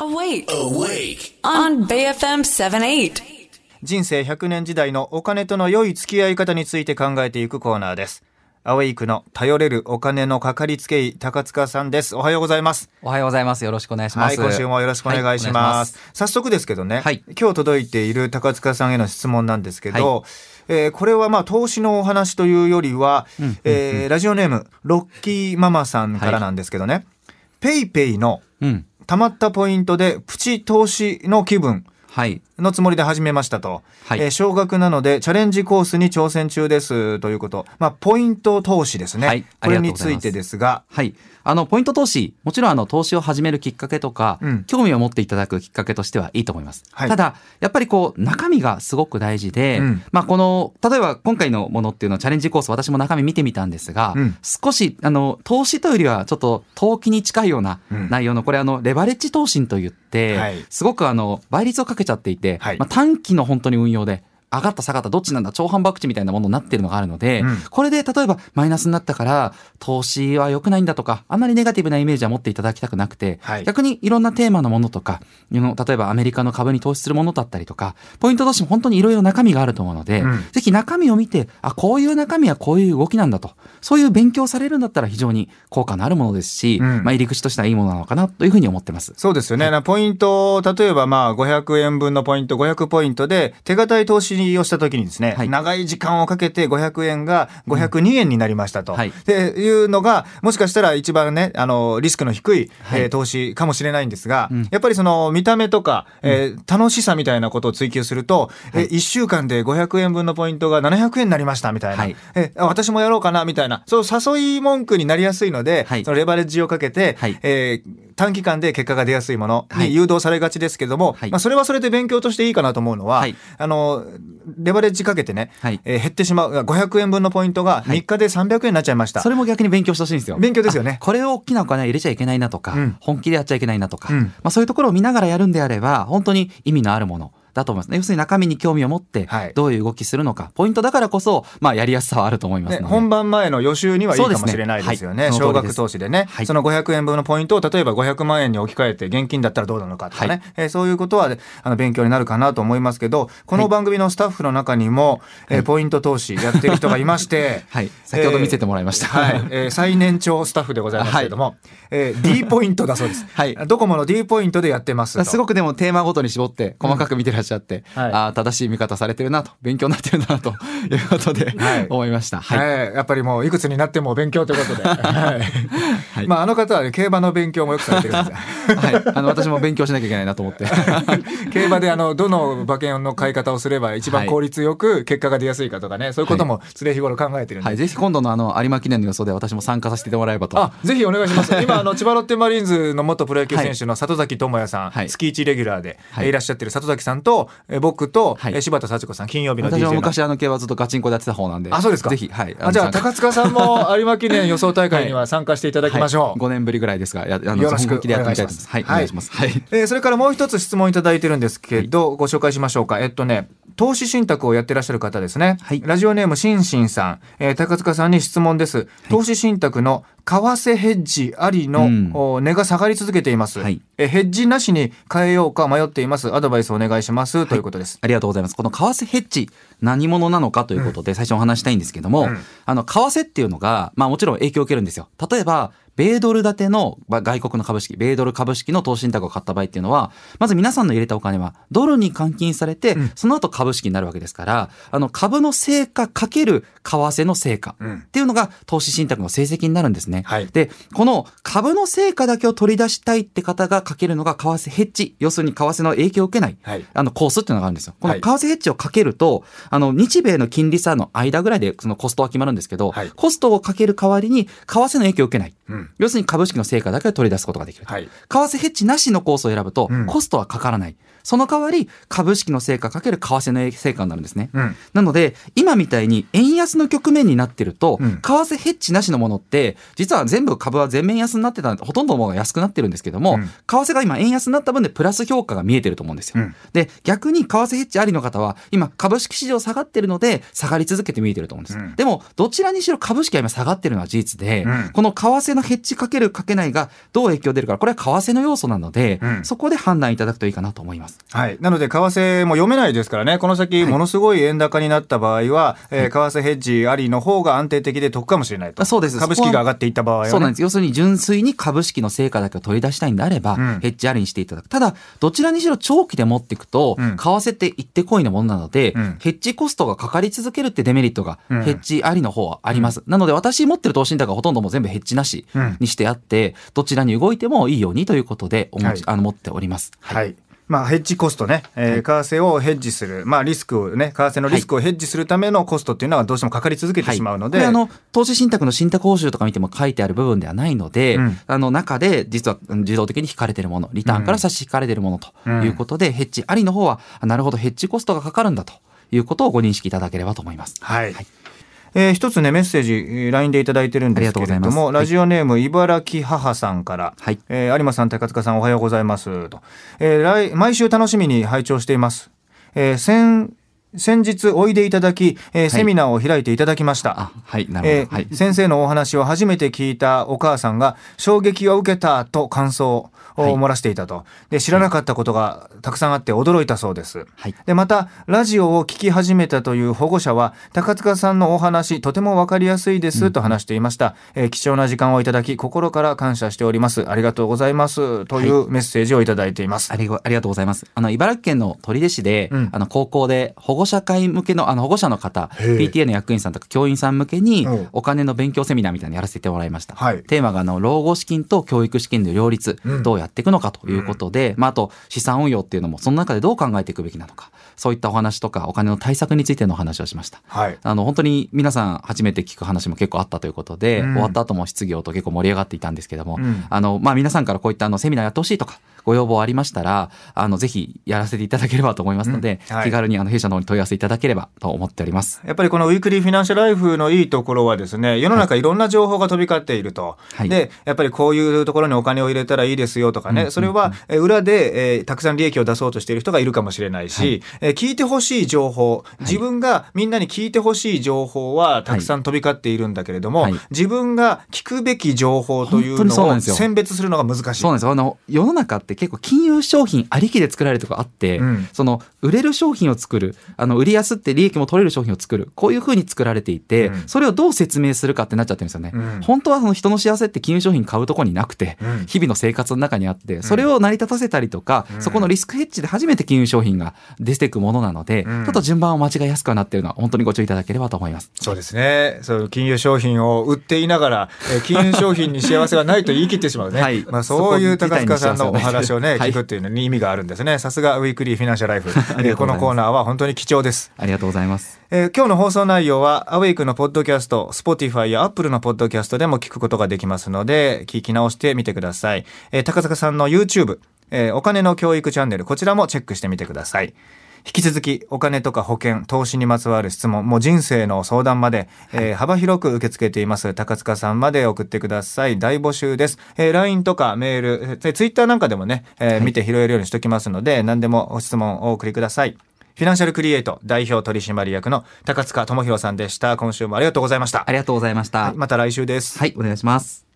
Awake. Awake. On BFM 78. 人生100年時代のお金との良い付き合い方について考えていくコーナーです。アウェイクの頼れるお金のかかりつけ医、高塚さんです。おはようございます。おはようございます。よろしくお願いしまはい、す。今週もよろしくお願いします。はい早速ですけどね、はい今日届いている高塚さんへの質問なんですけど、えーこれはまあ投資のお話というよりは、えーラジオネームロッキーママさんからなんですけどね、ペイペイのうん。溜まったポイントでプチ投資の気分はい。のつもりで始めましたと、はい。えー少額なのでチャレンジコースに挑戦中です。ということ、まあ、ポイント投資ですね、はい。これについてですが。はい。あの、ポイント投資、もちろんあの、投資を始めるきっかけとか、うん。興味を持っていただくきっかけとしてはいいと思います。はい。ただ、やっぱりこう、中身がすごく大事で、うん。まあ、この、例えば今回のものっていうのはチャレンジコース、私も中身見てみたんですが、うん。少し、あの、投資というよりはちょっと投機に近いようなうん内容の、これあの、レバレッジ投資といって、はい。すごくあの、倍率をかけちゃっていて、はい。まあ、短期の本当に運用で、上がった下がったどっちなんだ超反博打みたいなものになってるのがあるので、うん。これで例えばマイナスになったから投資は良くないんだとかあんまりネガティブなイメージは持っていただきたくなくて、はい。逆にいろんなテーマのものとか例えばアメリカの株に投資するものだったりとかポイント投資も本当にいろいろ中身があると思うので、うん。ぜひ中身を見てあこういう中身はこういう動きなんだとそういう勉強されるんだったら非常に効果のあるものですし、うん。まあ、入り口としてはいいものなのかなというふうに思ってます。そうですよね、なポイント例えばまあ500円分のポイント500ポイントで手堅い投資をした時にですね、はい。長い時間をかけて500円が502円になりましたと、はい。っていうのがもしかしたら一番ねあのリスクの低い、はい。えー投資かもしれないんですが、うん。やっぱりその見た目とか、えー楽しさみたいなことを追求すると、え1週間で500円分のポイントが700円になりましたみたいな、はい。えあ私もやろうかなみたいなそう誘い文句になりやすいので、はい。そのレバレッジをかけて、はい。えー短期間で結果が出やすいものはい。に誘導されがちですけども、はい。まあ、それはそれで勉強としていいかなと思うのは、はい。あのレバレッジかけてね、はいえー減ってしまう500円分のポイントがはい3日で300円になっちゃいました。それも逆に勉強してほしいんですよ。勉強ですよねあこれを大きなお金入れちゃいけないなとか、うん本気でやっちゃいけないなとか、うんまあ、そういうところを見ながらやるんであれば、本当に意味のあるもの。だと思いますね。要するに中身に興味を持ってはい、どういう動きするのか、ポイントだからこそ、まあ、やりやすさはあると思いますね。本番前の予習にはいいかもしれないですよね。少額通りです投資でね、はいその500円分のポイントを例えば500万円に置き換えて現金だったらどうなのかとかね、はいえーそういうことはあの勉強になるかなと思いますけど、この番組のスタッフの中にも、えーポイント投資やってる人がいまして、はい。先ほど見せてもらいました。はい、えー最年長スタッフでございますけれども、えー D ポイントだそうです。はいドコモの D ポイントでやってますと。すごくでもテーマごとに絞って細かく見てらっしゃって、はい。ああ正しい見方されてるなと勉強になってるなと いうことで、はい。思いました。はい。はい、やっぱりもういくつになっても勉強ということで、はい。はい。まああの方はね競馬の勉強もよくされてるんで はい。あの私も勉強しなきゃいけないなと思って。競馬であのどの馬券の買い方をすれば一番効率よく結果が出やすいかとかねそういうことも常日頃考えてるんで、はい。ぜひ今度のあの有馬記念の予想で私も参加させてもらえばと。あぜひお願いします。今あの千葉ロッテマリーンズの元プロ野球選手の里崎智也さん、はい。月1レギュラーで、いらっしゃってる里崎さんとえー僕と、はいえー柴田幸子さん金曜日の DJ 私のも昔あの競馬ずっとガチンコでやってた方なんで。あそうですかぜひ、はい。あじゃあ高塚さんも 有馬記念予想大会には参加していただきましょう、5年ぶりぐらいですが、やあのよろしく本気でやってみたいと思います。はい。お願いします。はい。えーそれからもう一つ質問いただいてるんですけど、ご紹介しましょうか。えっとね、投資信託をやってらっしゃる方ですね。はいラジオネームしんしんさん、えー高塚さんに質問です。投資信託の為替ヘッジありの、うんお値が下がり続けています、はいえーヘッジなしに変えようか迷っています。アドバイスお願いします。ということです。ありがとうございます。この為替ヘッジ、何者なのかということで最初お話したいんですけども、うんあの、為替っていうのが、まあもちろん影響を受けるんですよ。例えば、米ドル建てのまあ外国の株式、米ドル株式の投資信託を買った場合っていうのは、まず皆さんの入れたお金はドルに換金されて、その後株式になるわけですから、あの株の成果かける為替の成果うんっていうのが投資信託の成績になるんですね。はい。で、この株の成果だけを取り出したいって方がかけるのが為替ヘッジ。要するに為替の影響を受けない、はい。あのコースっていうのがあるんですよ。このはい。為替ヘッジをかけると、あの日米の金利差の間ぐらいでそのコストは決まるんですけど、はい。コストをかける代わりに為替の影響を受けない。うん。要するに株式の成果だけを取り出すことができる。為替ヘッジなしのコースを選ぶと、うん。コストはかからない。その代わり株式の成果かける為替の成果になるんですね。うんなので、今みたいに円安の局面になってると、うん為替ヘッジなしのものって、実は全部株は全面安になってた、ほとんどのものが安くなってるんですけども、うん為替が今円安になった分でプラス評価が見えてると思うんですよ。うんで、逆に為替ヘッジありの方は、今株式市場下がってるので、下がり続けて見えてると思うんです。うんでも、どちらにしろ株式は今下がってるのは事実で、うんこの為替のヘッジかけるかけないがどう影響出るか、これは為替の要素なので、うんそこで判断いただくといいかなと思います。はい。なので、為替も読めないですからね、この先、はいものすごい円高になった場合は、えー為替ヘッジありの方が安定的で得かもしれないと。あそうです株式が上がっていった場合は、ね。そうなんです。要するに純粋に株式の成果だけを取り出したいんであれば、うんヘッジありにしていただく。ただ、どちらにしろ長期で持っていくと、うん為替って一ってこいのものなので、うんヘッジコストがかかり続けるってデメリットが、うんヘッジありの方はあります。なので、私持ってる投資信託はほとんどもう全部ヘッジなしうんにしてあって、どちらに動いてもいいようにということでお持ち、はいあの持っております。はい。まあ、ヘッジコストね、えー為替をヘッジする、まあ、リスクをね、為替のリスクをヘッジするためのコストっていうのはどうしてもかかり続けてしまうので、これあの投資信託の信託報酬とか見ても書いてある部分ではないので、うん。あの中で実はうん自動的に引かれているものリターンから差し引かれているものということで、ヘッジありの方はあなるほどヘッジコストがかかるんだということをご認識いただければと思います。はい。はいえー一つね、メッセージ、えー LINE でいただいてるんですけれども、ラジオネーム、茨城母さんから、はいえー有馬さん、高塚さん、おはようございます。と。えー来毎週楽しみに拝聴しています。えー先、先日おいでいただき、えーセミナーを開いていただきました。あはいなるほど、えーはい。先生のお話を初めて聞いたお母さんが衝撃を受けたと感想をはい。漏らしていたと、で知らなかったことがたくさんあって驚いたそうです、はい。でまたラジオを聞き始めたという保護者は高塚さんのお話とても分かりやすいですと話していました、えー貴重な時間をいただき心から感謝しております。ありがとうございますというメッセージをいただいています、ありがありがとうございます。あの、茨城県の取手市で、うん。あの、高校で保護者会向けの、あの、保護者の方、PTA の役員さんとか教員さん向けにうん、お金の勉強セミナーみたいなのやらせてもらいました。はい。テーマが、あの、老後資金と教育資金の両立、うんどうやっていくのかということで、まあ、あと、資産運用っていうのも、その中でどう考えていくべきなのか、そういったお話とか、お金の対策についてのお話をしました。はい。あの、本当に皆さん初めて聞く話も結構あったということで、うん。終わった後も質疑応答結構盛り上がっていたんですけども、うん。あの、まあ、皆さんからこういったあのセミナーやってほしいとか、ご要望ありましたら、あの、ぜひやらせていただければと思いますので、うん。はい。気軽にあの弊社の方に問い合わせいただければと思っております。やっぱりこのウィークリーフィナンシャルライフのいいところはですね、世の中いろんな情報が飛び交っていると。はい。で、やっぱりこういうところにお金を入れたらいいですよとかね、うんそれはえー裏で、えーたくさん利益を出そうとしている人がいるかもしれないし、えー聞いてほしい情報、自分がみんなに聞いてほしい情報はたくさん飛び交っているんだけれども、はい。自分が聞くべき情報というのを選別するのが難しい。そうなんですよ。あの、世の中って結構金融商品ありきで作られるとこあって、うん。その、売れる商品を作る、あの、売りやすって利益も取れる商品を作る、こういう風に作られていて、うん。それをどう説明するかってなっちゃってるんですよね。うん。本当はその人の幸せって金融商品買うとこになくて、うん。日々の生活の中にあって、それを成り立たせたりとか、うん。そこのリスクヘッジで初めて金融商品が出てくものなので、うん。ちょっと順番を間違いやすくはなっているのは本当にご注意いただければと思います。そうですね。そう金融商品を売っていながら、えー金融商品に幸せはないと言い切ってしまうね。はい。まあそういう高塚さんのお話をね、はい聞くっていうのに意味があるんですね。さすがウィークリーフィナンシャルライフ。えーこのコーナーは本当に貴重です。ありがとうございます。えー今日の放送内容は、アウェイクのポッドキャスト、Spotify や Apple のポッドキャストでも聞くことができますので、聞き直してみてください。えー高塚さんの YouTube、えーお金の教育チャンネル、こちらもチェックしてみてください。引き続き、お金とか保険、投資にまつわる質問、もう人生の相談まで、えー幅広く受け付けています。高塚さんまで送ってください。大募集です。えー LINE とかメール、えー Twitter なんかでもね、えー見て拾えるようにしておきますので、何でもご質問をお送りください。フィナンシャルクリエイト代表取締役の高塚智博さんでした。今週もありがとうございました。ありがとうございました。はいまた来週です。はい、お願いします。